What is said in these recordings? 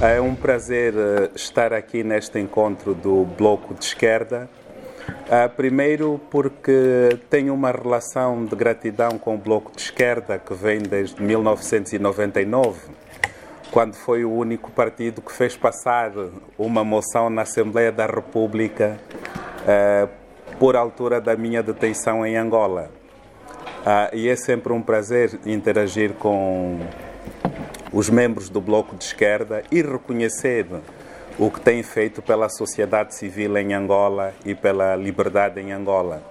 É um prazer eh, estar aqui neste encontro do Bloco de Esquerda. Uh, primeiro, porque tenho uma relação de gratidão com o Bloco de Esquerda que vem desde 1999, quando foi o único partido que fez passar uma moção na Assembleia da República uh, por altura da minha detenção em Angola. Uh, e é sempre um prazer interagir com os membros do Bloco de Esquerda e reconhecer o que tem feito pela sociedade civil em Angola e pela liberdade em Angola.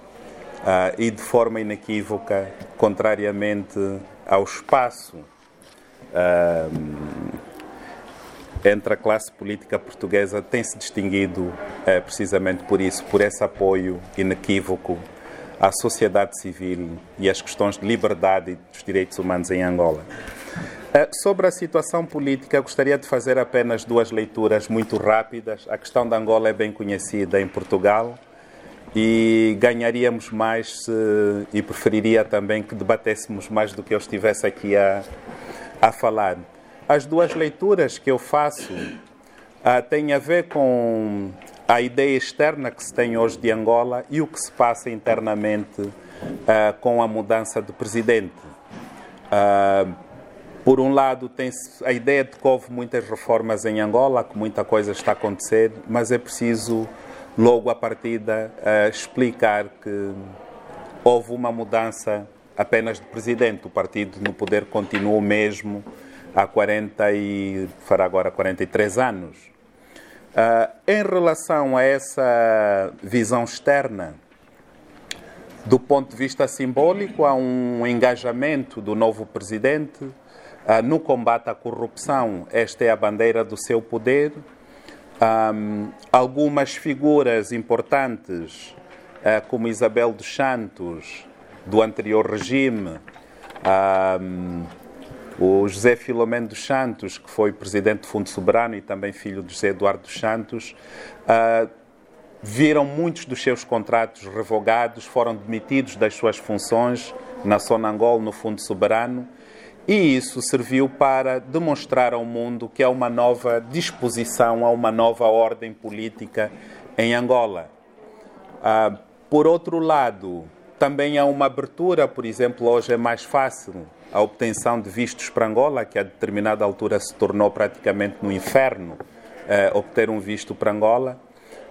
Uh, e de forma inequívoca, contrariamente ao espaço uh, entre a classe política portuguesa, tem se distinguido uh, precisamente por isso, por esse apoio inequívoco à sociedade civil e às questões de liberdade e dos direitos humanos em Angola. Eh, sobre a situação política, gostaria de fazer apenas duas leituras muito rápidas. A questão da Angola é bem conhecida em Portugal e ganharíamos mais se, e preferiria também que debatêssemos mais do que eu estivesse aqui a, a falar. As duas leituras que eu faço uh, têm a ver com a ideia externa que se tem hoje de Angola e o que se passa internamente uh, com a mudança de presidente. Uh, por um lado, tem a ideia de que houve muitas reformas em Angola, que muita coisa está a acontecer, mas é preciso, logo à partida, uh, explicar que houve uma mudança apenas de presidente. O partido no poder continua o mesmo há 40 e fará agora 43 anos. Uh, em relação a essa visão externa, do ponto de vista simbólico, há um engajamento do novo presidente ah, no combate à corrupção, esta é a bandeira do seu poder. Um, algumas figuras importantes, uh, como Isabel dos Santos, do anterior regime, o José Filomeno dos Santos, que foi presidente do Fundo Soberano e também filho de José Eduardo dos Santos, uh, viram muitos dos seus contratos revogados, foram demitidos das suas funções na Sonangol, no Fundo Soberano, e isso serviu para demonstrar ao mundo que há uma nova disposição, há uma nova ordem política em Angola. Ah, por outro lado, também há uma abertura, por exemplo, hoje é mais fácil a obtenção de vistos para Angola, que a determinada altura se tornou praticamente no inferno eh, obter um visto para Angola.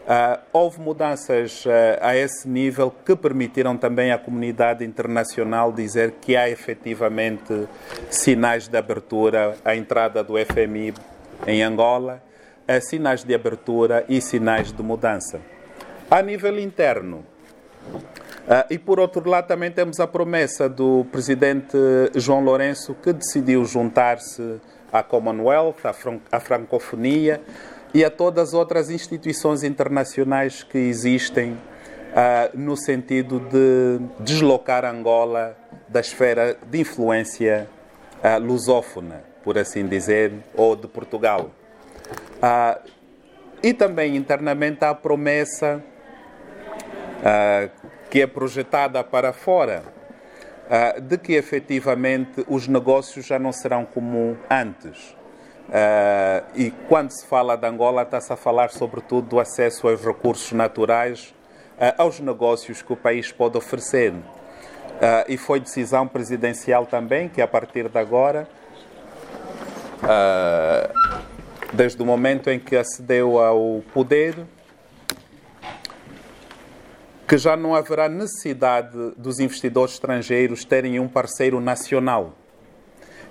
Uh, houve mudanças uh, a esse nível que permitiram também à comunidade internacional dizer que há efetivamente sinais de abertura, a entrada do FMI em Angola, uh, sinais de abertura e sinais de mudança. A nível interno, e por outro lado, também temos a promessa do presidente João Lourenço que decidiu juntar-se à Commonwealth, à, fran à francofonia e a todas as outras instituições internacionais que existem uh, no sentido de deslocar Angola da esfera de influência uh, lusófona, por assim dizer, ou de Portugal. Uh, e também internamente há a promessa que é projetada para fora de que efetivamente os negócios já não serão como antes Uh, e quando se fala de Angola, está-se a falar sobretudo do acesso aos recursos naturais, uh, aos negócios que o país pode oferecer. Uh, e foi decisão presidencial também que, a partir de agora, desde o momento em que acedeu ao poder, que já não haverá necessidade dos investidores estrangeiros terem um parceiro nacional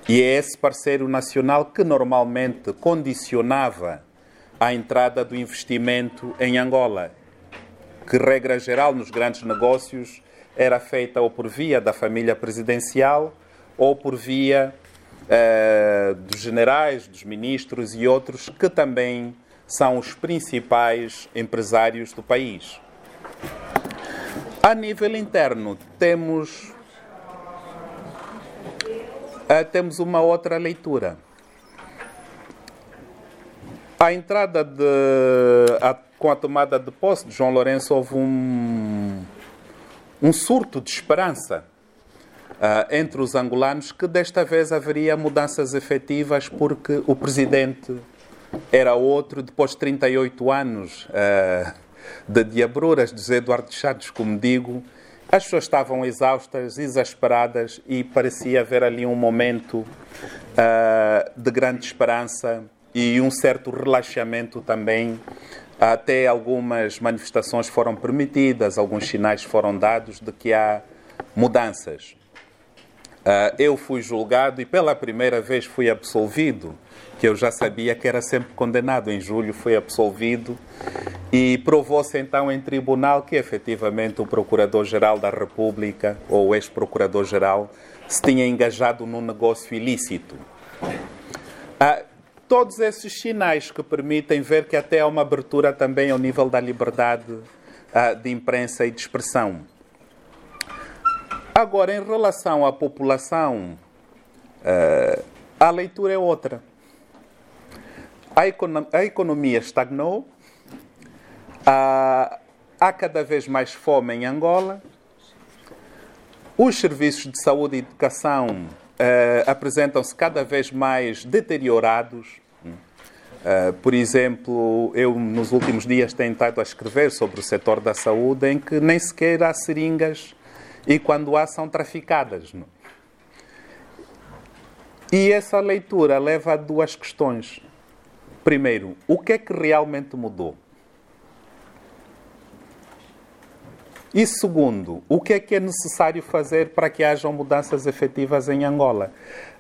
e é esse parceiro nacional que normalmente condicionava a entrada do investimento em Angola, que, regra geral, nos grandes negócios era feita ou por via da família presidencial ou por via eh, dos generais, dos ministros e outros que também são os principais empresários do país. A nível interno, temos uh, temos uma outra leitura. A entrada de, a, com a tomada de posse de João Lourenço houve um, um surto de esperança uh, entre os angolanos que desta vez haveria mudanças efetivas porque o presidente era outro depois de 38 anos uh, de diabruras de Eduardo Santos, como digo. As pessoas estavam exaustas, exasperadas e parecia haver ali um momento uh, de grande esperança e um certo relaxamento também. Até algumas manifestações foram permitidas, alguns sinais foram dados de que há mudanças. Uh, eu fui julgado e pela primeira vez fui absolvido, que eu já sabia que era sempre condenado. Em julho fui absolvido e provou-se então em tribunal que efetivamente o Procurador-Geral da República, ou o ex-Procurador-Geral, se tinha engajado num negócio ilícito. Uh, todos esses sinais que permitem ver que até há uma abertura também ao nível da liberdade uh, de imprensa e de expressão. Agora, em relação à população, uh, a leitura é outra. A, econo a economia estagnou, uh, há cada vez mais fome em Angola, os serviços de saúde e educação uh, apresentam-se cada vez mais deteriorados. Uh, por exemplo, eu nos últimos dias tenho estado a escrever sobre o setor da saúde em que nem sequer há seringas e quando há são traficadas. Não? E essa leitura leva a duas questões. Primeiro, o que é que realmente mudou? E segundo, o que é que é necessário fazer para que hajam mudanças efetivas em Angola?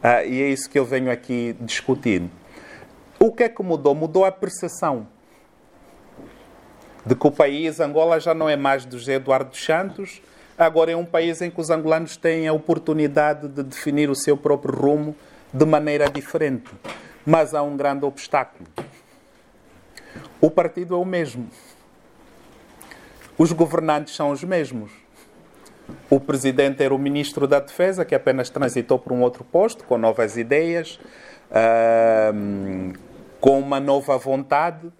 Ah, e é isso que eu venho aqui discutir. O que é que mudou? Mudou a percepção de que o país, Angola, já não é mais do Eduardo Santos, Agora é um país em que os angolanos têm a oportunidade de definir o seu próprio rumo de maneira diferente. Mas há um grande obstáculo. O partido é o mesmo. Os governantes são os mesmos. O presidente era o ministro da Defesa, que apenas transitou por um outro posto, com novas ideias, com uma nova vontade,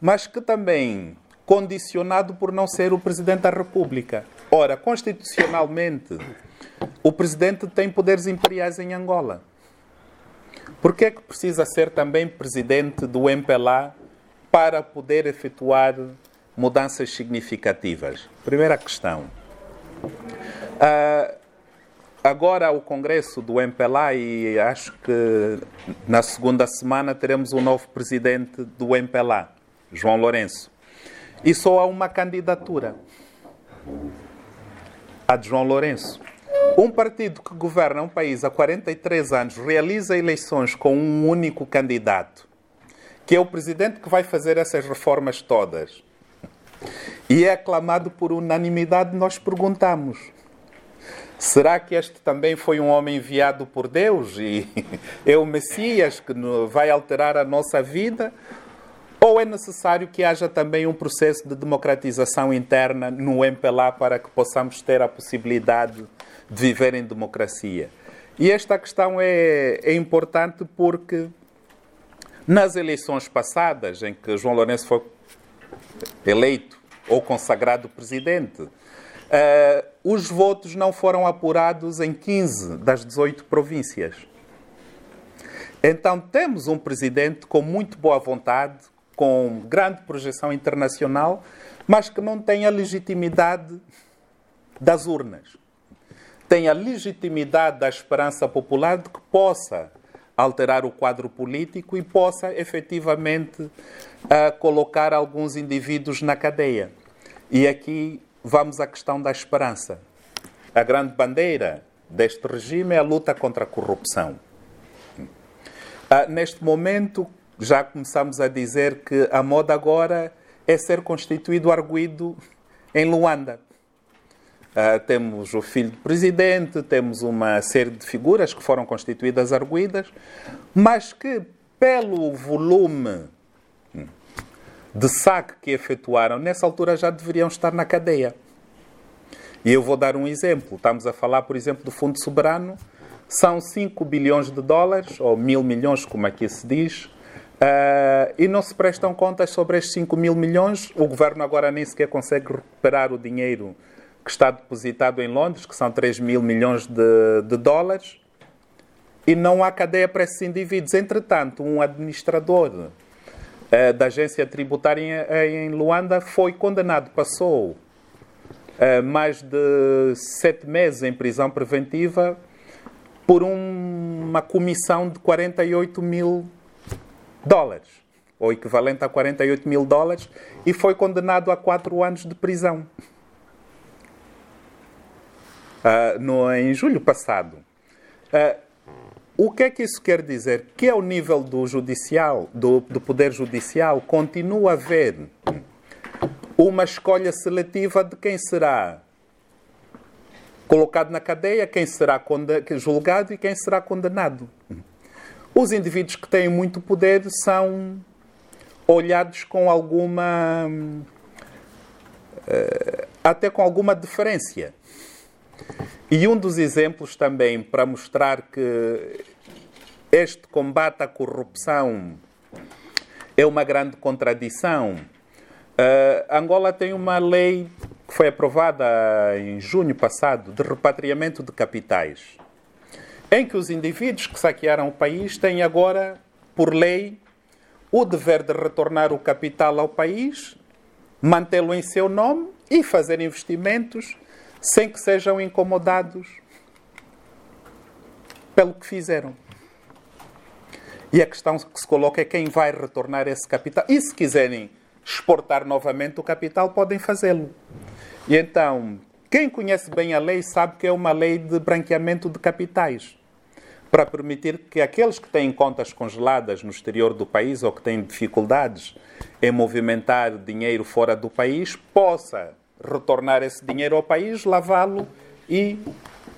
mas que também condicionado por não ser o Presidente da República. Ora, constitucionalmente, o Presidente tem poderes imperiais em Angola. Por que é que precisa ser também Presidente do MPLA para poder efetuar mudanças significativas? Primeira questão. Uh, agora o Congresso do MPLA e acho que na segunda semana teremos um novo presidente do MPLA, João Lourenço. E só há uma candidatura. A de João Lourenço. Um partido que governa um país há 43 anos realiza eleições com um único candidato, que é o presidente que vai fazer essas reformas todas. E é aclamado por unanimidade, nós perguntamos: será que este também foi um homem enviado por Deus e é o Messias que vai alterar a nossa vida? Ou é necessário que haja também um processo de democratização interna no MPLA para que possamos ter a possibilidade de viver em democracia? E esta questão é, é importante porque nas eleições passadas, em que João Lourenço foi eleito ou consagrado presidente, uh, os votos não foram apurados em 15 das 18 províncias. Então temos um presidente com muito boa vontade, com grande projeção internacional, mas que não tem a legitimidade das urnas. Tem a legitimidade da esperança popular de que possa alterar o quadro político e possa efetivamente uh, colocar alguns indivíduos na cadeia. E aqui vamos à questão da esperança. A grande bandeira deste regime é a luta contra a corrupção. Uh, neste momento, já começamos a dizer que a moda agora é ser constituído arguído em Luanda. Uh, temos o filho do presidente, temos uma série de figuras que foram constituídas arguídas, mas que, pelo volume de saque que efetuaram, nessa altura já deveriam estar na cadeia. E eu vou dar um exemplo. Estamos a falar, por exemplo, do Fundo Soberano. São 5 bilhões de dólares, ou mil milhões, como aqui se diz, Uh, e não se prestam contas sobre estes 5 mil milhões. O governo agora nem sequer consegue recuperar o dinheiro que está depositado em Londres, que são 3 mil milhões de, de dólares, e não há cadeia para esses indivíduos. Entretanto, um administrador uh, da agência tributária em, em, Luanda foi condenado. Passou uh, mais de sete meses em prisão preventiva por um, uma comissão de 48 mil dólares, ou equivalente a 48 mil dólares, e foi condenado a quatro anos de prisão. Uh, no, em julho passado. Uh, o que é que isso quer dizer? Que ao nível do judicial, do, do poder judicial, continua a haver uma escolha seletiva de quem será colocado na cadeia, quem será julgado e quem será condenado. Os indivíduos que têm muito poder são olhados com alguma. Eh, até com alguma deferência. E um dos exemplos também para mostrar que este combate à corrupção é uma grande contradição. Uh, Angola tem uma lei que foi aprovada em junho passado de repatriamento de capitais, em que os indivíduos que saquearam o país têm agora, por lei, o dever de retornar o capital ao país, mantê-lo em seu nome e fazer investimentos sem que sejam incomodados pelo que fizeram. E a questão que se coloca é quem vai retornar esse capital. E se quiserem exportar novamente o capital, podem fazê-lo. E então, quem conhece bem a lei sabe que é uma lei de branqueamento de capitais para permitir que aqueles que têm contas congeladas no exterior do país ou que têm dificuldades em movimentar dinheiro fora do país possa retornar esse dinheiro ao país, lavá-lo e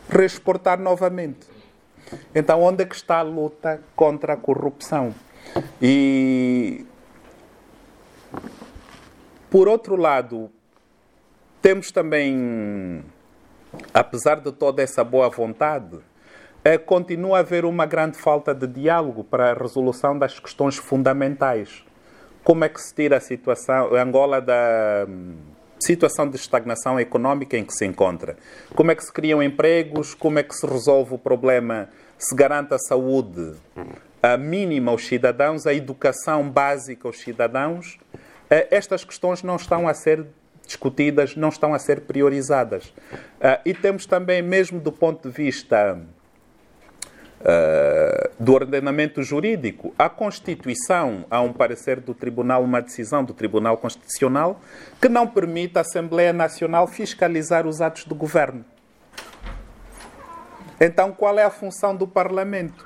reexportar novamente. Então, onde é que está a luta contra a corrupção? E, por outro lado, temos também, apesar de toda essa boa vontade, continua a haver uma grande falta de diálogo para a resolução das questões fundamentais. Como é que se tira a situação, Angola da situação de estagnação económica em que se encontra. Como é que se criam empregos? Como é que se resolve o problema? Se garante a saúde a mínima aos cidadãos, a educação básica aos cidadãos? Eh, estas questões não estão a ser discutidas, não estão a ser priorizadas. Eh, e temos também, mesmo do ponto de vista do ordenamento jurídico. A Constituição, há um parecer do Tribunal, uma decisão do Tribunal Constitucional, que não permite à Assembleia Nacional fiscalizar os atos do governo. Então, qual é a função do Parlamento?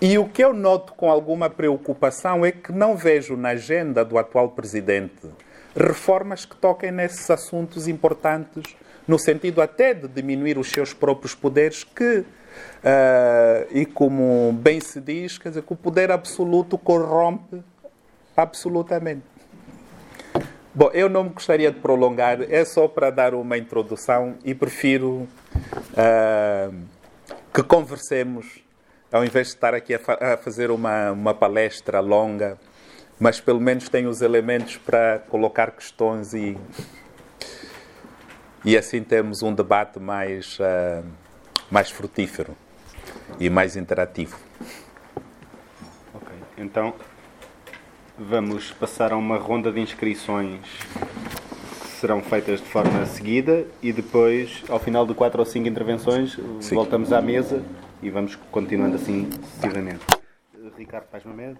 E o que eu noto com alguma preocupação é que não vejo na agenda do atual presidente reformas que toquem nesses assuntos importantes, no sentido até de diminuir os seus próprios poderes, que Uh, e como bem se diz, quer dizer, que o poder absoluto corrompe absolutamente. Bom, eu não gostaria de prolongar, é só para dar uma introdução e prefiro uh, que conversemos, ao invés de estar aqui a, fa a fazer uma, uma palestra longa, mas pelo menos tenho os elementos para colocar questões e, e assim temos um debate mais. Uh, mais frutífero e mais interativo. Ok, então vamos passar a uma ronda de inscrições que serão feitas de forma seguida e depois, ao final de quatro ou cinco intervenções, Sim. voltamos à mesa e vamos continuando assim sucessivamente. Ricardo, faz-me medo?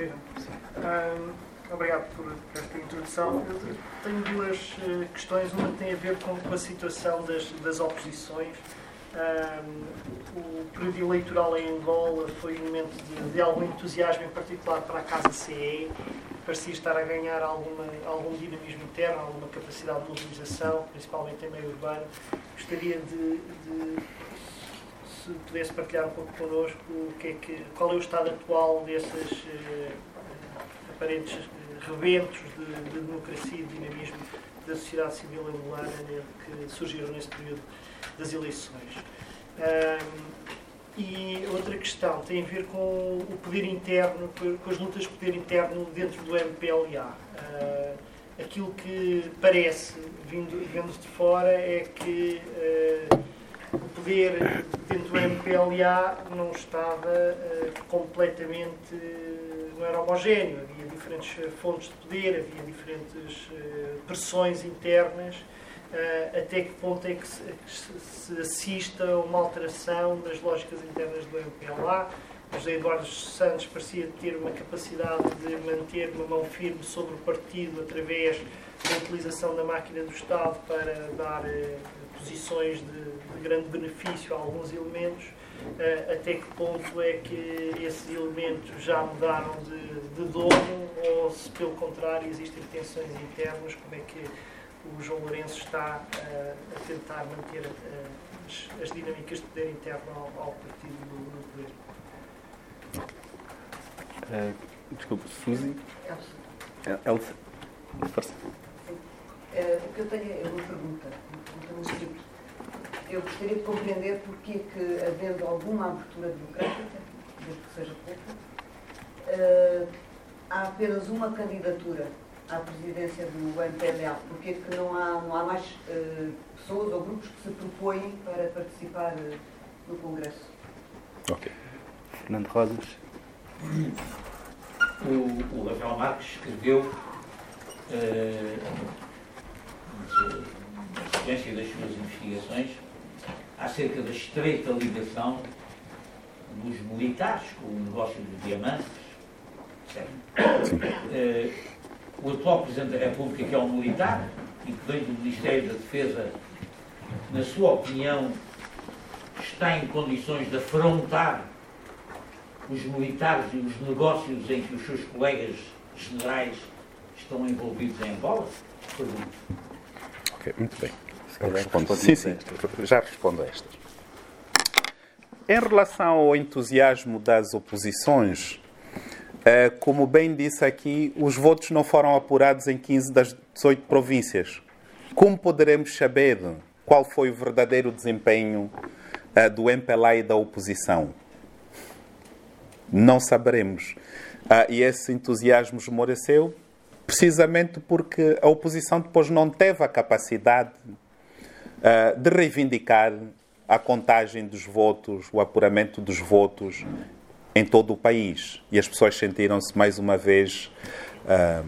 Um, obrigado por, por, esta introdução. Eu tenho duas uh, questões. Uma tem a ver com, com a situação das, das oposições um, o período eleitoral em Angola foi um momento de, de, algum entusiasmo, em particular para a Casa CE. Parecia estar a ganhar alguma, algum dinamismo interno, alguma capacidade de mobilização, principalmente em meio urbano. Gostaria de, de se pudesse partilhar um pouco connosco o que é que, qual é o estado atual desses uh, aparentes rebentos de, de, democracia e de dinamismo da sociedade civil angolana que surgiram nesse período das eleições. Um, e outra questão tem a ver com o poder interno, com as lutas de poder interno dentro do MPLA. Uh, aquilo que parece, vindo, vendo de fora, é que uh, o poder dentro do MPLA não estava uh, completamente, não era homogéneo, diferentes fontes de poder, havia diferentes uh, pressões internas, até que ponto é que se, se assista a uma alteração das lógicas internas do MPLA, José Eduardo Santos parecia ter uma capacidade de manter uma mão firme sobre o partido através da utilização da máquina do Estado para dar eh, posições de, de, grande benefício a alguns elementos. Uh, até que ponto é que esses elementos já mudaram de, de dono ou se, pelo contrário, existem tensões internas? Como é que o João Lourenço está uh, a tentar manter uh, as, as, dinâmicas de poder interno ao, ao partido no, no poder? Uh, desculpe, Suzy? Elsa. Elsa. Força. Uh, o que eu tenho é uma pergunta, uma pergunta Eu gostaria de compreender porque que, havendo alguma abertura democrática, desde que seja pouca, uh, há apenas uma candidatura à presidência do MPLA. Porque que não há, não há mais uh, pessoas ou grupos que se propõem para participar uh, no Congresso? Ok. Fernando Rosas. O, o Rafael Marques escreveu uh, na sequência das suas investigações acerca da estreita ligação dos militares com o negócio dos diamantes. Uh, o atual Presidente da República, que é um militar e que vem do Ministério da Defesa, na sua opinião, está em condições de afrontar os militares e os negócios em que os seus colegas generais estão envolvidos em Angola? Pergunto. Ok, muito bem. Respondo. Sim, sim, já respondo a estas. Em relação ao entusiasmo das oposições, eh, como bem disse aqui, os votos não foram apurados em 15 das 18 províncias. Como poderemos saber qual foi o verdadeiro desempenho eh, do MPLA e da oposição? Não saberemos. Ah, e esse entusiasmo esmoreceu precisamente porque a oposição depois não teve a capacidade uh, de reivindicar a contagem dos votos, o apuramento dos votos em todo o país. E as pessoas sentiram-se mais uma vez uh,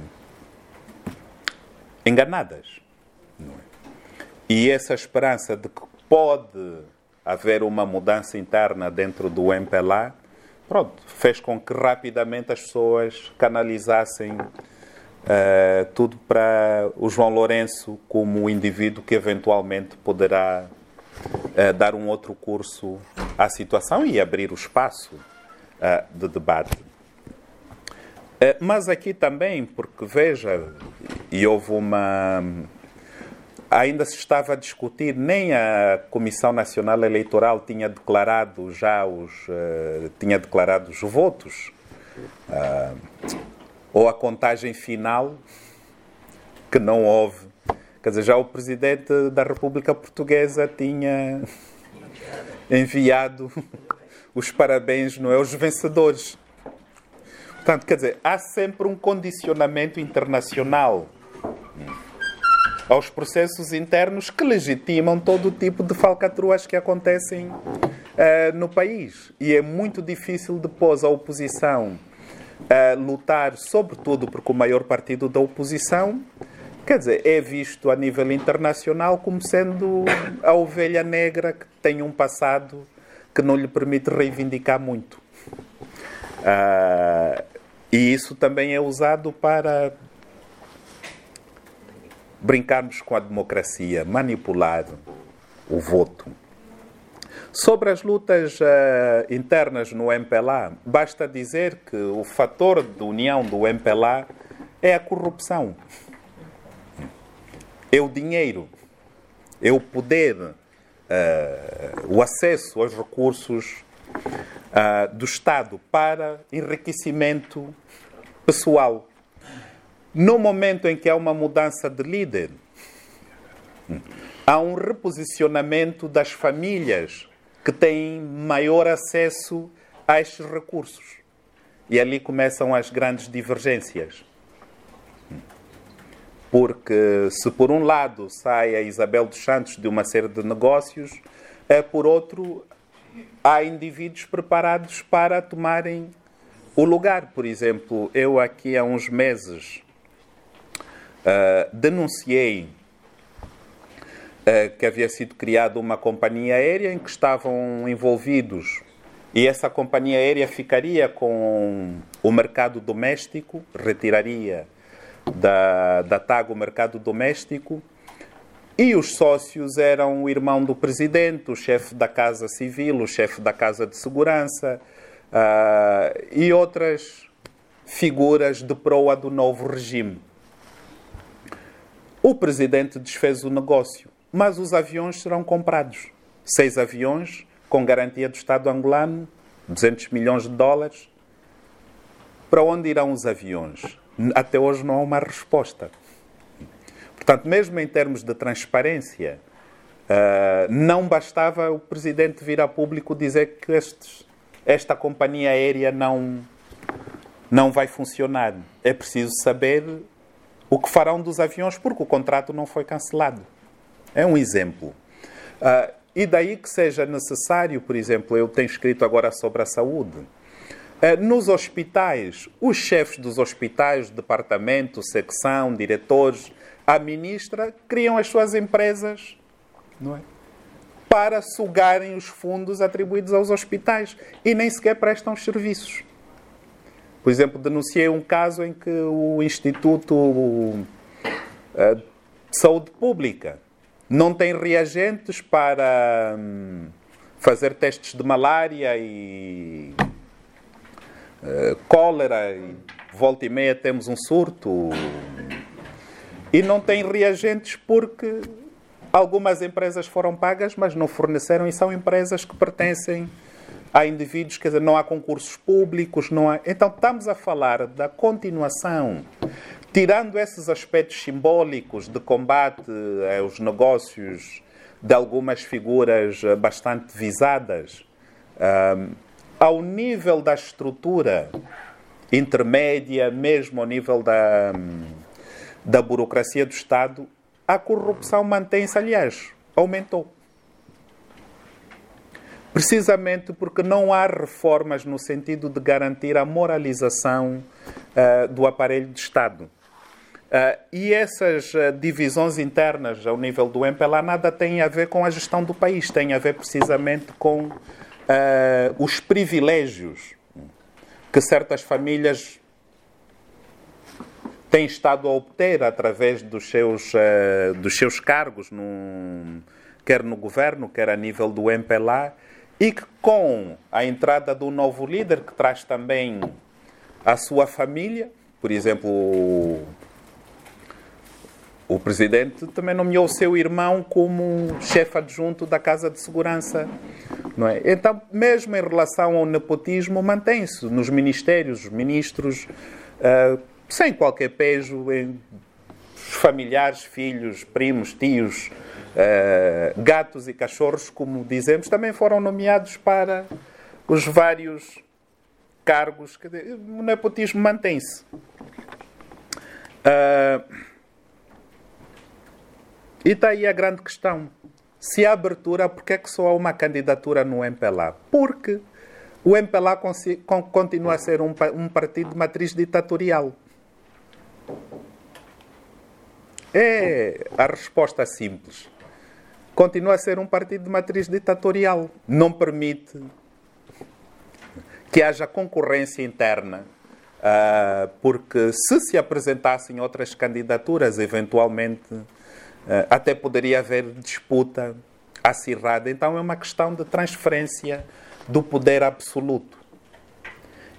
enganadas. É? E essa esperança de que pode haver uma mudança interna dentro do MPLA pronto, fez com que rapidamente as pessoas canalizassem uh, tudo para o João Lourenço como indivíduo que eventualmente poderá uh, dar um outro curso à situação e abrir o espaço uh, de debate. mas aqui também, porque veja, e houve uma ainda se estava a discutir, nem a Comissão Nacional Eleitoral tinha declarado já os, tinha declarado os votos, uh, ou a contagem final, que não houve. Quer dizer, já o Presidente da República Portuguesa tinha enviado os parabéns não é, aos vencedores. Portanto, quer dizer, há sempre um condicionamento internacional aos processos internos que legitimam todo o tipo de falcatruas que acontecem uh, no país. E é muito difícil depois a oposição uh, lutar, sobretudo porque o maior partido da oposição, quer dizer, é visto a nível internacional como sendo a ovelha negra que tem um passado que não lhe permite reivindicar muito. Uh, e isso também é usado para brincarmos com a democracia, manipular o voto. Sobre as lutas uh, internas no MPLA, basta dizer que o fator de união do MPLA é a corrupção, é o dinheiro, é o poder, uh, o acesso aos recursos uh, do Estado para enriquecimento pessoal. No momento em que há uma mudança de líder, há um reposicionamento das famílias que têm maior acesso a estes recursos. E ali começam as grandes divergências. Porque se por um lado sai a Isabel dos Santos de uma série de negócios, é por outro, há indivíduos preparados para tomarem o lugar. Por exemplo, eu aqui há uns meses uh, denunciei que havia sido criada uma companhia aérea em que estavam envolvidos e essa companhia aérea ficaria com o mercado doméstico, retiraria da, da TAG o mercado doméstico e os sócios eram o irmão do presidente, o chefe da Casa Civil, o chefe da Casa de Segurança uh, e outras figuras de proa do novo regime. O presidente desfez o negócio, mas os aviões serão comprados. Seis aviões com garantia do Estado angolano, 200 milhões de dólares. Para onde irão os aviões? Até hoje não há uma resposta. Portanto, mesmo em termos de transparência, uh, não bastava o presidente vir a público dizer que estes, esta companhia aérea não, não vai funcionar. É preciso saber o que farão dos aviões, porque o contrato não foi cancelado. É um exemplo. Uh, e daí que seja necessário, por exemplo, eu tenho escrito agora sobre a saúde. Uh, nos hospitais, os chefes dos hospitais, departamento, secção, diretores, a ministra, criam as suas empresas não é? para sugarem os fundos atribuídos aos hospitais e nem sequer prestam os serviços. Por exemplo, denunciei um caso em que o Instituto eh, de Saúde Pública não tem reagentes para hum, fazer testes de malária e uh, cólera. E volta e meia temos um surto e não tem reagentes porque algumas empresas foram pagas, mas não forneceram e são empresas que pertencem a indivíduos, quer dizer, não há concursos públicos, não há. Então estamos a falar da continuação, tirando esses aspectos simbólicos de combate aos negócios de algumas figuras bastante visadas, um, ao nível da estrutura intermédia, mesmo ao nível da. Da burocracia do Estado, a corrupção mantém-se, aliás, aumentou. Precisamente porque não há reformas no sentido de garantir a moralização uh, do aparelho de Estado. Uh, e essas uh, divisões internas ao nível do MPLA nada têm a ver com a gestão do país, tem a ver precisamente com os privilégios que certas famílias tem estado a obter através dos seus, uh, dos seus cargos, no, quer no governo, quer a nível do MPLA, e que com a entrada do novo líder, que traz também a sua família, por exemplo, o, presidente também nomeou o seu irmão como chefe adjunto da Casa de Segurança. Não é? Então, mesmo em relação ao nepotismo, mantém-se nos ministérios, os ministros. Uh, sem qualquer peso em familiares, filhos, primos, tios, uh, gatos e cachorros, como dizemos, também foram nomeados para os vários cargos. O nepotismo mantém-se. Uh, e está aí a grande questão. Se há abertura, por que é que só há uma candidatura no MPLA? Porque o MPLA continua a ser um, um partido de matriz ditatorial. É a resposta simples. Continua a ser um partido de matriz ditatorial. Não permite que haja concorrência interna, uh, porque se se apresentassem outras candidaturas, eventualmente até poderia haver disputa acirrada. Então é uma questão de transferência do poder absoluto.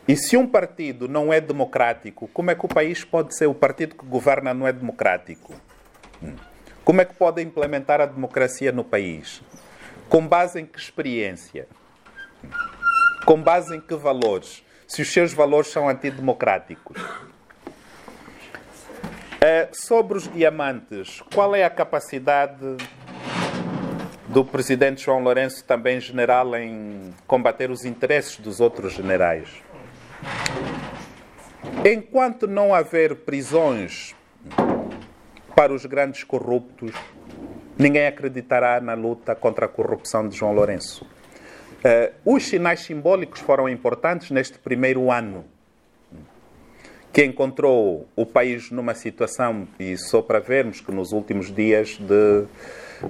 E se um partido não é democrático, como é que o país pode ser? O partido que governa não é democrático. Hum. Como é que pode implementar a democracia no país? Com base em que experiência? Com base em que valores? Se os seus valores são antidemocráticos. É, sobre os diamantes, qual é a capacidade do presidente João Lourenço, também general, em combater os interesses dos outros generais? Enquanto não haver prisões para os grandes corruptos, ninguém acreditará na luta contra a corrupção de João Lourenço. Uh, os sinais simbólicos foram importantes neste primeiro ano, que encontrou o país numa situação, e só para vermos que nos últimos dias de,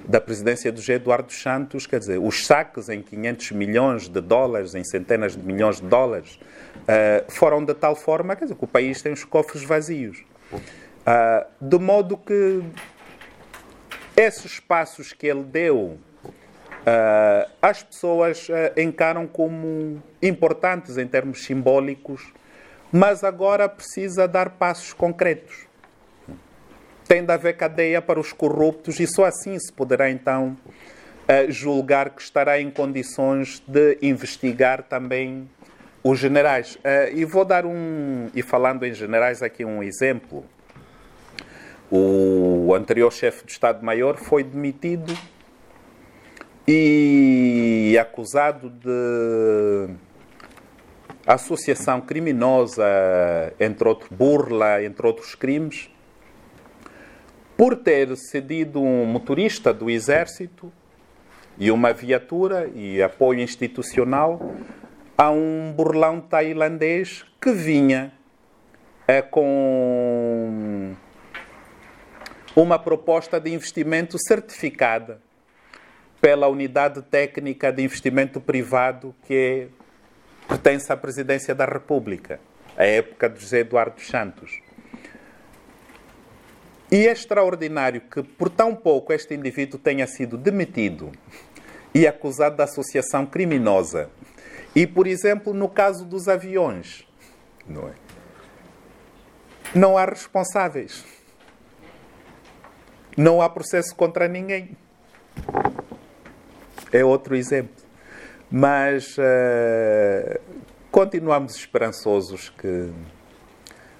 da presidência do G. Eduardo Santos, quer dizer, os saques em 500 milhões de dólares, em centenas de milhões de dólares, uh, foram de tal forma quer dizer, que o país tem os cofres vazios. Uh, de modo que esses passos que ele deu Uh, as pessoas uh, encaram como importantes em termos simbólicos, mas agora precisa dar passos concretos. Tem de haver cadeia para os corruptos e só assim se poderá então uh, julgar que estará em condições de investigar também os generais. e vou dar um, e falando em generais, aqui um exemplo. O anterior chefe do Estado-Maior foi demitido e acusado de associação criminosa, entre outros, burla, entre outros crimes, por ter cedido um motorista do exército e uma viatura e apoio institucional a um burlão tailandês que vinha é, com uma proposta de investimento certificada pela Unidade Técnica de Investimento Privado que pertence à Presidência da República, à época de José Eduardo Santos. E é extraordinário que, por tão pouco, este indivíduo tenha sido demitido e acusado de associação criminosa. E, por exemplo, no caso dos aviões, não, é? não há responsáveis. Não há processo contra ninguém é outro exemplo. Mas uh, continuamos esperançosos que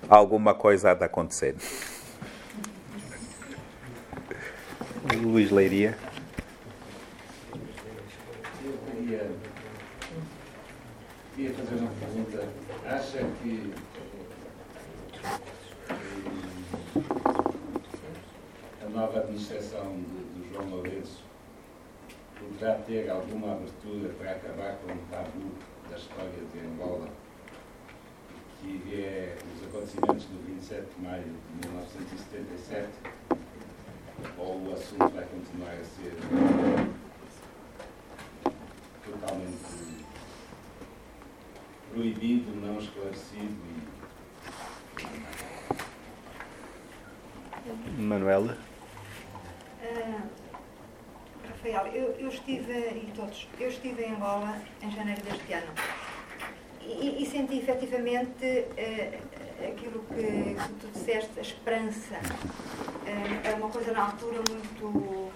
alguma coisa há de acontecer. Luís Leiria. Eu queria, queria fazer uma pergunta. Acha que a nova administração de, de João Lourenço poderá ter alguma abertura para acabar com o tabu da história de Angola, que é os acontecimentos do 27 de maio de 1977, ou o assunto vai continuar a ser totalmente proibido, não esclarecido e... Manuela? Uh, Rafael, eu, estive, e todos, eu estive em Angola em janeiro deste ano e, e senti efetivamente uh, aquilo que, que, tu disseste, a esperança. Uh, é uma coisa na altura muito,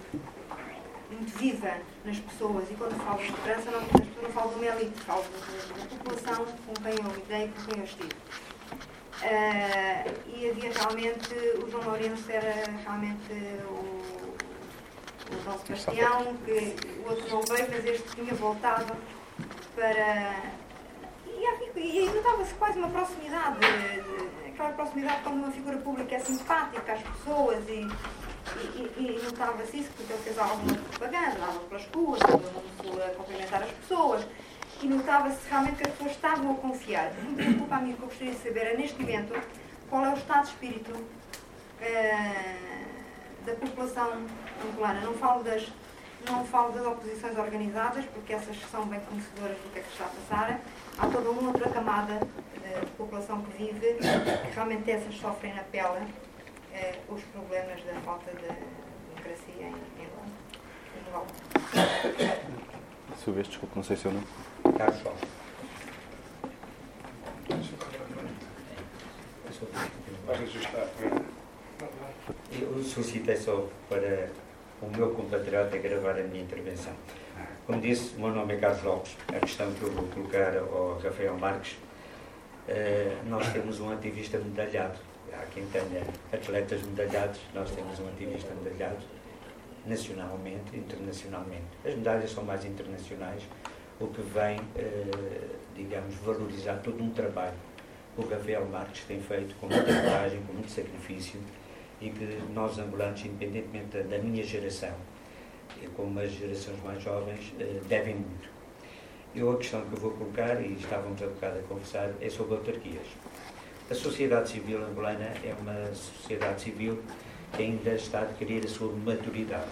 muito viva nas pessoas e quando falo de esperança não, não falo de uma elite, falo da população com quem eu lidei, com quem eu estive. Uh, e havia realmente, o João Lourenço era realmente o o João Sebastião, que o outro não veio, mas este tinha voltado para. E, e notava-se quase uma proximidade, aquela proximidade quando uma figura pública é simpática às pessoas e, e, e notava-se isso, porque ele fez alguma propaganda, andava pelas ruas, a cumprimentar as pessoas e notava-se realmente que as pessoas estavam a confiar. O que me preocupa a mim, que eu gostaria de saber é, neste momento, qual é o estado de espírito uh, da população angolana. Não falo das, não falo das oposições organizadas, porque essas são bem conhecedoras do que é que está a passar. Há toda uma outra camada de, de população que vive, que realmente essas sofrem na pele eh, os problemas da falta de democracia em, Angola. Sua vez, desculpe, não sei se eu não. Carlos Paulo. Vai ajustar. Eu solicitei só para o meu compatriota gravar a minha intervenção. Como disse, o meu nome é Carlos Lopes. A questão que eu vou colocar ao Rafael Marques, eh, nós temos um ativista medalhado. Há quem tenha atletas medalhados, nós temos um ativista medalhado, nacionalmente, internacionalmente. As medalhas são mais internacionais, o que vem, eh, digamos, valorizar todo um trabalho que o Rafael Marques tem feito com muita coragem, com muito sacrifício, e que nós ambulantes, independentemente da minha geração, como as gerações mais jovens, uh, devem muito. Eu a questão que eu vou colocar, e estávamos há bocado a conversar, é sobre autarquias. A sociedade civil angolana é uma sociedade civil que ainda está a adquirir a sua maturidade.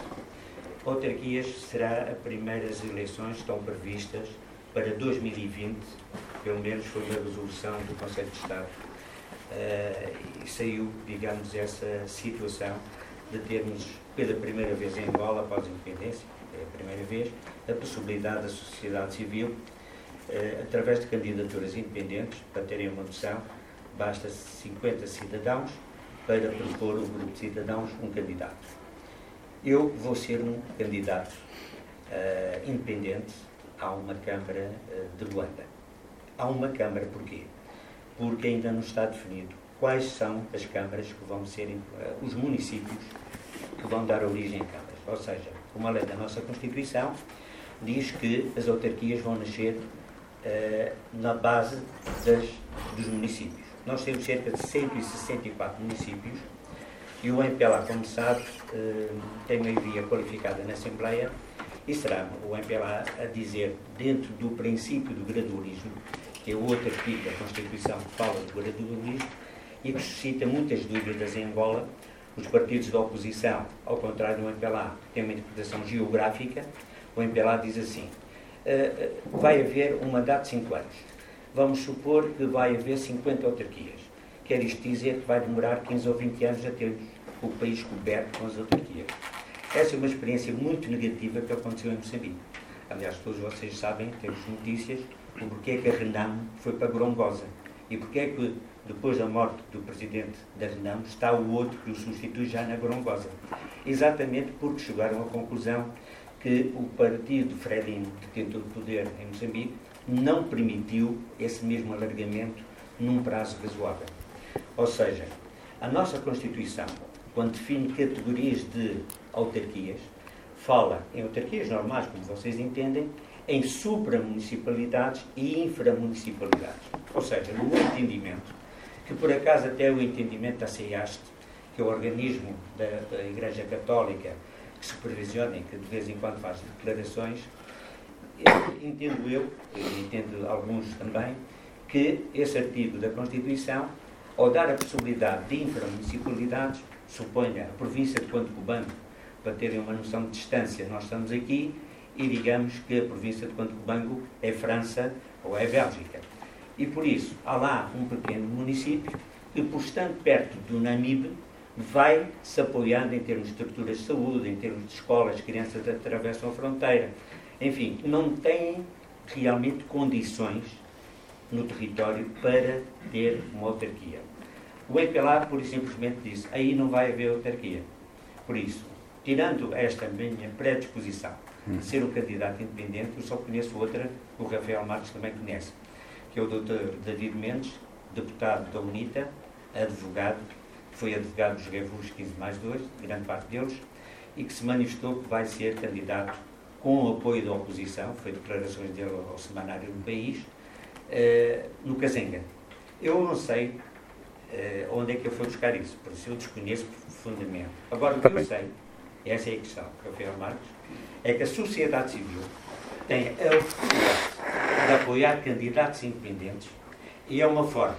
Autarquias será as primeiras eleições estão previstas para 2020, pelo menos foi uma resolução do Conselho de Estado, e saiu, digamos, essa situação de termos pela primeira vez em Angola, após a independência, é a primeira vez, a possibilidade da sociedade civil, uh, através de candidaturas independentes, para terem uma noção, basta 50 cidadãos para propor um grupo de cidadãos um candidato. Eu vou ser um candidato uh, independente a uma Câmara de Luanda. Há uma Câmara porquê? Porque ainda não está definido quais são as câmaras que vão ser, uh, os municípios que vão dar origem a câmaras. Ou seja, uma lei da nossa Constituição diz que as autarquias vão nascer na base das, dos municípios. Nós temos cerca de 164 municípios e o MPLA, como sabe, eh, tem maioria qualificada na Assembleia e será o MPLA a dizer, dentro do princípio do gradualismo, que é outro artigo da Constituição que fala do gradualismo e que suscita muitas dúvidas em Angola, os partidos da oposição, ao contrário do MPLA, têm uma interpretação geográfica, o MPLA diz assim, eh, vai haver um mandato de 5 anos vamos supor que vai haver 50 autarquias. Quer isto dizer que vai demorar 15 ou 20 anos a ter o país coberto com as autarquias. Essa é uma experiência muito negativa que aconteceu em Moçambique. Aliás, todos vocês sabem, temos notícias, o porquê que a Renamo foi para Gorongosa e porquê é que, depois da morte do presidente da Renamo, está o outro que o substitui já na Gorongosa. Exatamente porque chegaram à conclusão que o partido Fredin, que tentou o poder em Moçambique, não permitiu esse mesmo alargamento num prazo razoável. Ou seja, a nossa Constituição, quando define categorias de autarquias, fala em autarquias normais, como vocês entendem, em supramunicipalidades e inframunicipalidades. Ou seja, no entendimento, que por acaso até o entendimento da CEAST, que é o organismo da, da Igreja Católica que supervisiona e que de vez em quando faz declarações, entendo eu, e entendo alguns também, que esse artigo da Constituição, ao dar a possibilidade de inframunicipalidades, suponha a província de Quanto Cubango, para terem uma noção de distância, nós estamos aqui e digamos que a província de Quanto Cubango é França ou é Bélgica. E por isso, há lá um pequeno município que, por estar perto do Namibe, vai se apoiando em termos de estruturas de saúde, em termos de escolas, crianças atravessam a fronteira, enfim, não têm realmente condições no território para ter uma autarquia. O MPLA, por simplesmente, disse: aí não vai haver autarquia. Por isso, tirando esta minha predisposição ser um candidato independente, eu só conheço outra que o Rafael Marques também conhece, que é o Dr. David Mendes, deputado da UNITA, advogado, foi advogado dos Revus 15 mais 2, grande parte deles, e que se manifestou que vai ser candidato com o apoio da oposição, foi declarações dele ao semanário do país, uh, no Cazenga. Eu não sei uh, onde é que eu fui buscar isso, por isso eu desconheço profundamente. Agora, o que eu sei, essa é a questão, Rafael Marcos, é que a sociedade civil tem a oportunidade de apoiar candidatos independentes e é uma forma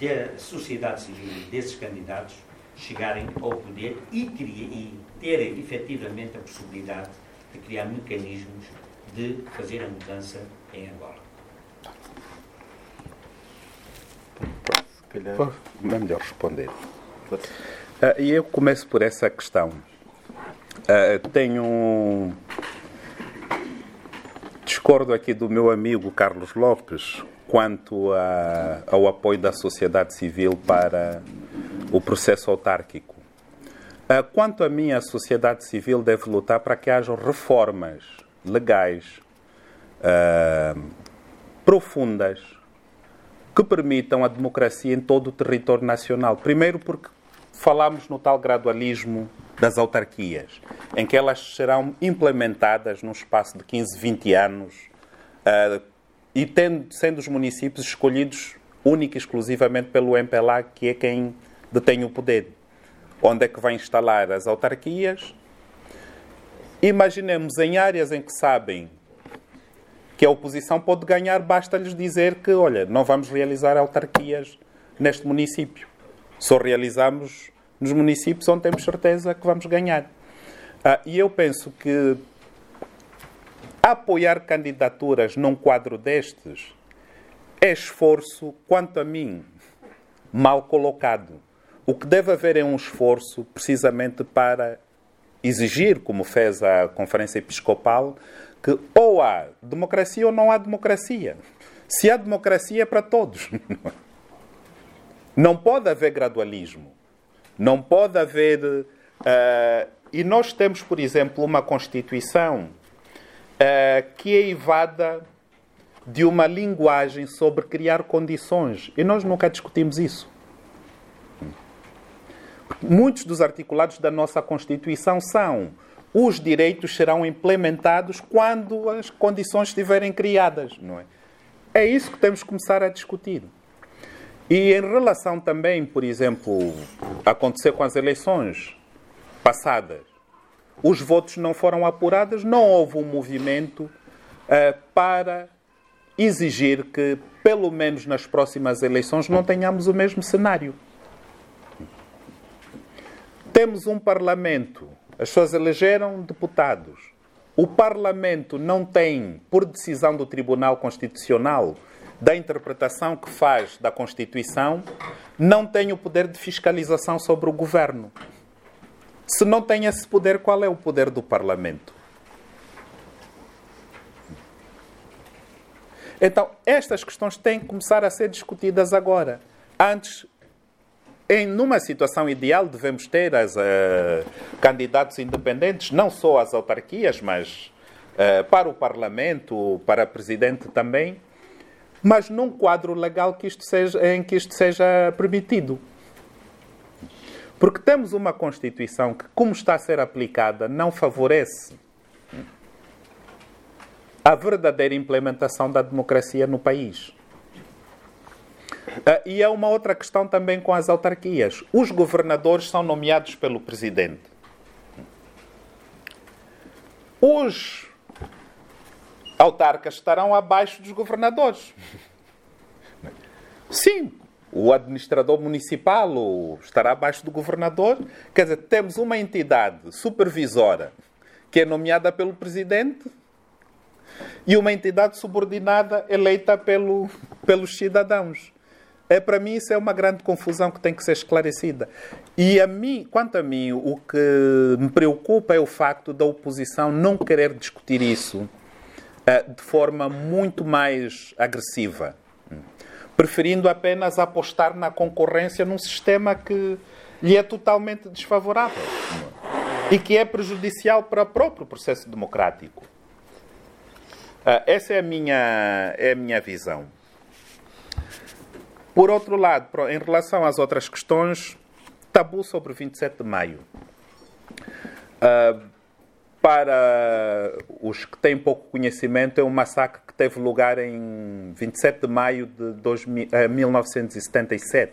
da sociedade civil desses candidatos chegarem ao poder e, e terem efetivamente a possibilidade de criar mecanismos de fazer a mudança em Angola. É melhor responder. Uh, e eu começo por essa questão. Uh, tenho. Discordo aqui do meu amigo Carlos Lopes quanto a, ao apoio da sociedade civil para o processo autárquico. Ah, quanto a mim, a sociedade civil deve lutar para que hajam reformas legais uh, profundas que permitam a democracia em todo o território nacional. Primeiro, porque falamos no tal gradualismo das autarquias, em que elas serão implementadas num espaço de 15, 20 anos uh, e tendo, sendo os municípios escolhidos única e exclusivamente pelo MPLA, que é quem detém o poder onde é que vai instalar as autarquias Imaginemos em áreas em que sabem que a oposição pode ganhar, basta-lhes dizer que, olha, não vamos realizar autarquias neste município. Só realizamos nos municípios onde temos certeza que vamos ganhar. Ah, e eu penso que apoiar candidaturas num quadro destes é esforço, quanto a mim, mal colocado. O que deve haver é um esforço precisamente para exigir, como fez a Conferência Episcopal, que ou há democracia ou não há democracia. Se há democracia é para todos. Não pode haver gradualismo. Não pode haver. Uh, e nós temos, por exemplo, uma Constituição uh, que é evada de uma linguagem sobre criar condições. E nós nunca discutimos isso. Muitos dos articulados da nossa Constituição são os direitos serão implementados quando as condições estiverem criadas, não é? É isso que temos que começar a discutir. E em relação também, por exemplo, acontecer com as eleições passadas, os votos não foram apurados, não houve um movimento uh, para exigir que, pelo menos nas próximas eleições, não tenhamos o mesmo cenário. Temos um Parlamento, as pessoas elegeram deputados. O Parlamento não tem, por decisão do Tribunal Constitucional, da interpretação que faz da Constituição, não tem o poder de fiscalização sobre o governo. Se não tem esse poder, qual é o poder do Parlamento? Então, estas questões têm que começar a ser discutidas agora. Antes, em numa situação ideal, devemos ter as uh, candidatos independentes, não só as autarquias, mas uh, para o Parlamento, para presidente também, mas num quadro legal que isto seja, em que isto seja permitido. Porque temos uma Constituição que, como está a ser aplicada, não favorece a verdadeira implementação da democracia no país. Uh, e há uma outra questão também com as autarquias. Os governadores são nomeados pelo presidente. Os autarcas estarão abaixo dos governadores. Sim, o administrador municipal estará abaixo do governador. Quer dizer, temos uma entidade supervisora que é nomeada pelo presidente e uma entidade subordinada eleita pelo, pelos cidadãos. É, para mim, isso é uma grande confusão que tem que ser esclarecida. E a mim, quanto a mim, o que me preocupa é o facto da oposição não querer discutir isso de forma muito mais agressiva, preferindo apenas apostar na concorrência num sistema que lhe é totalmente desfavorável e que é prejudicial para o próprio processo democrático. Uh, essa é a minha, é a minha visão. Por outro lado, em relação às outras questões, tabu sobre o 27 de maio. Uh, para os que têm pouco conhecimento, é um massacre que teve lugar em 27 de maio de 2000, uh, 1977,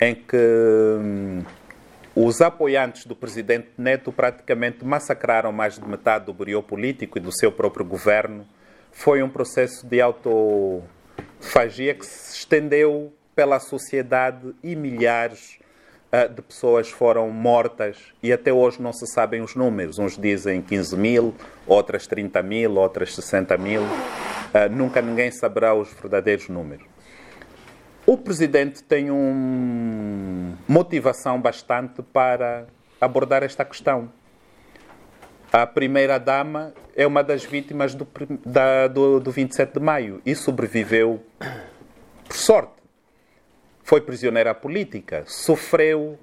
em que um, os apoiantes do presidente Neto praticamente massacraram mais de metade do bureau político e do seu próprio governo. Foi um processo de autofagia que se estendeu pela sociedade e milhares de pessoas foram mortas e até hoje não se sabem os números. Uns dizem 15 mil, outras 30 mil, outras 60 mil. Uh, nunca ninguém saberá os verdadeiros números. O presidente tem uma motivação bastante para abordar esta questão. A primeira-dama é uma das vítimas do, da, do, do 27 de maio e sobreviveu por sorte. Foi prisioneira política, sofreu,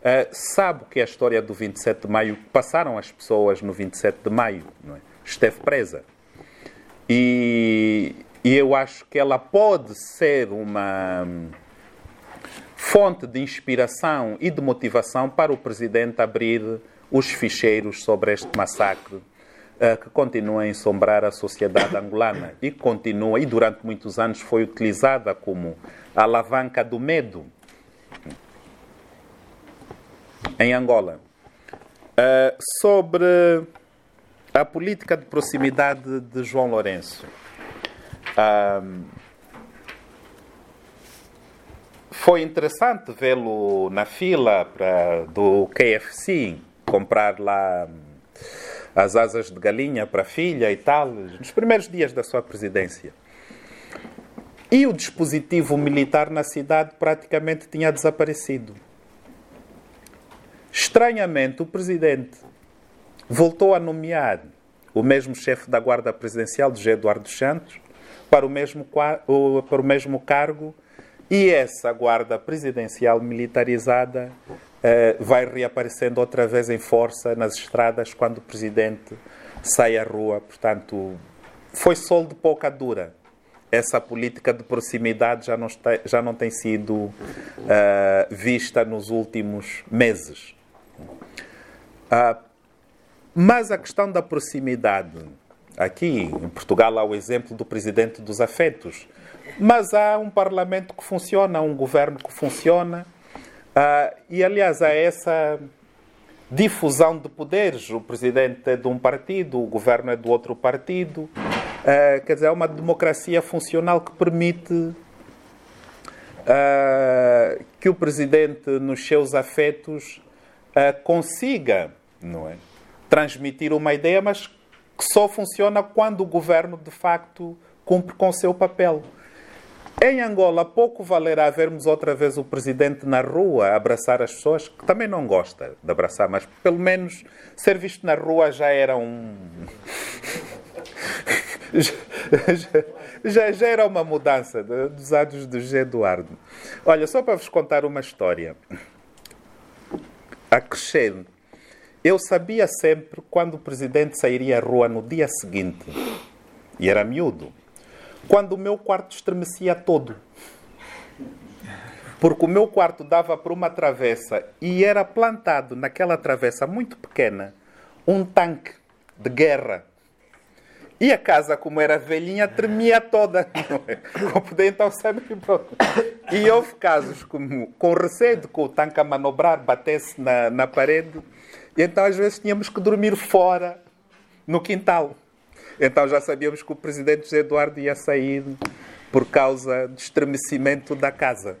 uh, sabe que é a história do 27 de maio, passaram as pessoas no 27 de maio, é? esteve presa. E, e eu acho que ela pode ser uma fonte de inspiração e de motivação para o presidente abrir os ficheiros sobre este massacre que continua a ensombrar a sociedade angolana e continua, e durante muitos anos foi utilizada como alavanca do medo em Angola. Uh, sobre a política de proximidade de João Lourenço. Foi interessante vê-lo na fila pra, do KFC, comprar lá as asas de galinha para a filha e tal, nos primeiros dias da sua presidência. E o dispositivo militar na cidade praticamente tinha desaparecido. Estranhamente, o presidente voltou a nomear o mesmo chefe da Guarda Presidencial, José Eduardo Santos, para o mesmo, para o mesmo cargo e essa Guarda Presidencial militarizada vai reaparecendo outra vez em força nas estradas quando o presidente sai à rua. Portanto, foi sol de pouca dura. Essa política de proximidade já não, está, já não tem sido uh, vista nos últimos meses. Uh, mas a questão da proximidade, aqui em Portugal há o exemplo do presidente dos afetos, mas há um parlamento que funciona, um governo que funciona, uh, e aliás há essa difusão de poderes. O presidente é de um partido, o governo é do outro partido. Uh, quer dizer, é uma democracia funcional que permite uh, que o presidente, nos seus afetos, consiga não é? transmitir uma ideia, mas que só funciona quando o governo de facto cumpre com o seu papel. Em Angola, pouco valerá vermos outra vez o presidente na rua abraçar as pessoas, que também não gosta de abraçar, mas pelo menos ser visto na rua já era um. já, já, era uma mudança dos atos de José Eduardo. Olha, só para vos contar uma história. A crescer, eu sabia sempre quando o presidente sairia à rua no dia seguinte. E era miúdo. Quando o meu quarto estremecia todo. Porque o meu quarto dava para uma travessa e era plantado naquela travessa muito pequena um tanque de guerra. E a casa, como era velhinha, tremia toda. Como podia então saber. E houve casos como, com receio de que o tanque a manobrar batesse na, na parede e então, às vezes, tínhamos que dormir fora, no quintal. Então, já sabíamos que o presidente José Eduardo ia sair por causa do estremecimento da casa.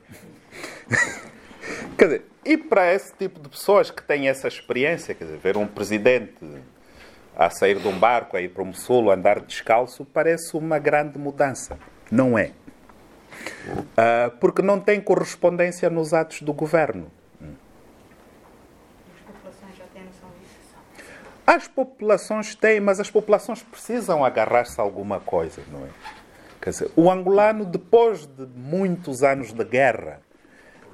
quer dizer, e para esse tipo de pessoas que têm essa experiência, quer dizer, ver um presidente a sair de um barco, a ir para o Mossul, andar descalço, parece uma grande mudança. Não é. Uh, porque não tem correspondência nos atos do governo. As populações têm, mas as populações precisam agarrar-se a alguma coisa, não é? Quer dizer, o angolano, depois de muitos anos de guerra,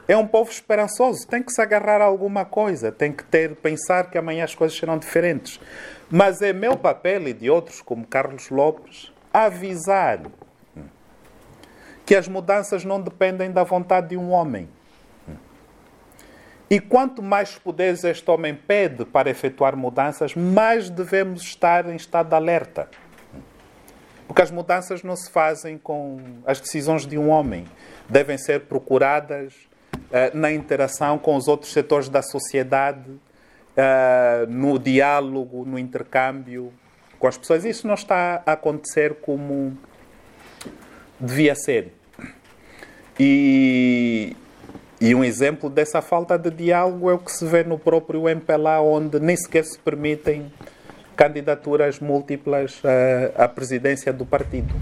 é um povo esperançoso, tem que se agarrar a alguma coisa, tem que ter, pensar que amanhã as coisas serão diferentes. Mas é meu papel e de outros, como Carlos Lopes, avisar que as mudanças não dependem da vontade de um homem e quanto mais poderes este homem pede para efetuar mudanças, mais devemos estar em estado de alerta. Porque as mudanças não se fazem com as decisões de um homem. Devem ser procuradas uh, na interação com os outros setores da sociedade, uh, no diálogo, no intercâmbio com as pessoas. Isso não está a acontecer como devia ser. E, e um exemplo dessa falta de diálogo é o que se vê no próprio MPLA, onde nem sequer se permitem candidaturas múltiplas à, à presidência do partido.